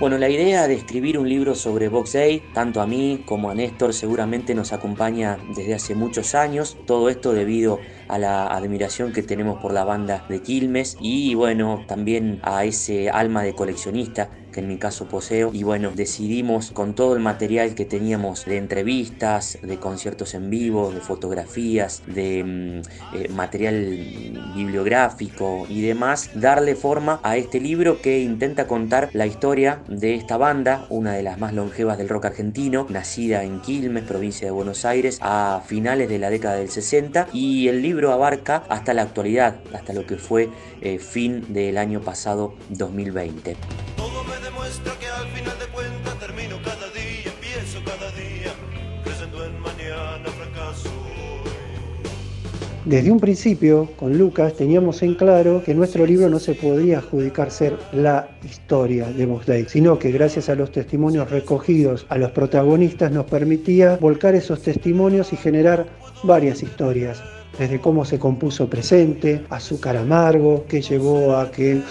Bueno, la idea de escribir un libro sobre Box Day, tanto a mí como a Néstor, seguramente nos acompaña desde hace muchos años. Todo esto debido a la admiración que tenemos por la banda de Quilmes y bueno, también a ese alma de coleccionista en mi caso poseo. Y bueno, decidimos con todo el material que teníamos de entrevistas, de conciertos en vivo, de fotografías, de mm, eh, material bibliográfico y demás, darle forma a este libro que intenta contar la historia de esta banda, una de las más longevas del rock argentino, nacida en Quilmes, provincia de Buenos Aires, a finales de la década del 60 y el libro abarca hasta la actualidad, hasta lo que fue eh, fin del año pasado 2020 que al final de cuentas termino cada día, empiezo cada día, en mañana. Desde un principio, con Lucas, teníamos en claro que nuestro libro no se podría adjudicar ser la historia de Box sino que gracias a los testimonios recogidos a los protagonistas nos permitía volcar esos testimonios y generar varias historias, desde cómo se compuso presente, azúcar amargo, que llevó a que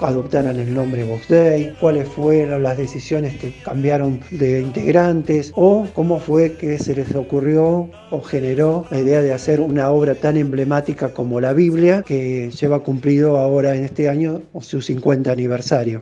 adoptaran el nombre Box Day, cuáles fueron las decisiones que cambiaron de integrantes o cómo fue que se les ocurrió o generó la idea de hacer una obra tan emblemática como la Biblia que lleva cumplido ahora en este año su 50 aniversario.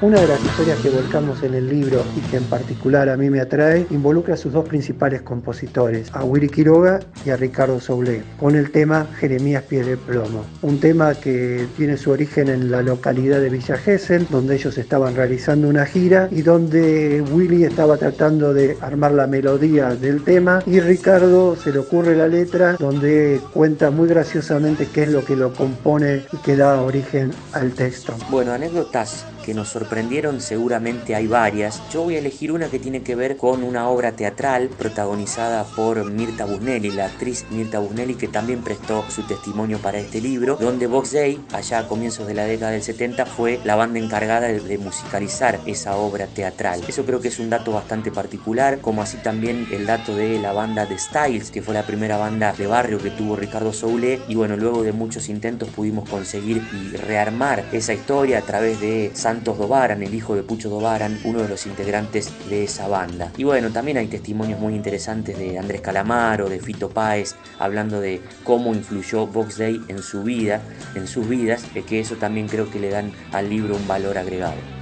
Una de las historias que volcamos en el libro y que en particular a mí me atrae involucra a sus dos principales compositores, a Willy Quiroga y a Ricardo Soule, con el tema Jeremías Pie de Plomo. Un tema que tiene su origen en la localidad de Villa Gesell, donde ellos estaban realizando una gira y donde Willy estaba tratando de armar la melodía del tema y Ricardo se le ocurre la letra donde cuenta muy graciosamente qué es lo que lo compone y que da origen al texto. Bueno, anécdotas que nos sorprendieron seguramente hay varias. Yo voy a elegir una que tiene que ver con una obra teatral protagonizada por Mirta Busnelli, la actriz Mirta Busnelli que también prestó su testimonio para este libro, donde Box Day, allá a comienzos de la década del 70, fue la banda encargada de, musicalizar esa obra teatral. Eso creo que es un dato bastante particular, como así también el dato de la banda de Styles, que fue la primera banda de barrio que tuvo Ricardo Soule, y bueno, luego de muchos intentos pudimos conseguir y rearmar esa historia a través de San Santos el hijo de Pucho Dobaran, uno de los integrantes de esa banda. Y bueno, también hay testimonios muy interesantes de Andrés Calamaro, de Fito Páez, hablando de cómo influyó Box Day en su vida, en sus vidas, que eso también creo que le dan al libro un valor agregado.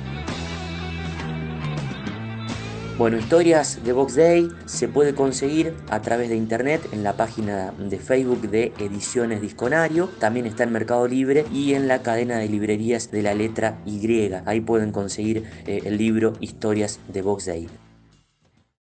Bueno, historias de Box Day se puede conseguir a través de internet en la página de Facebook de Ediciones Disconario, también está en Mercado Libre y en la cadena de librerías de la letra Y. Ahí pueden conseguir eh, el libro Historias de Box Day.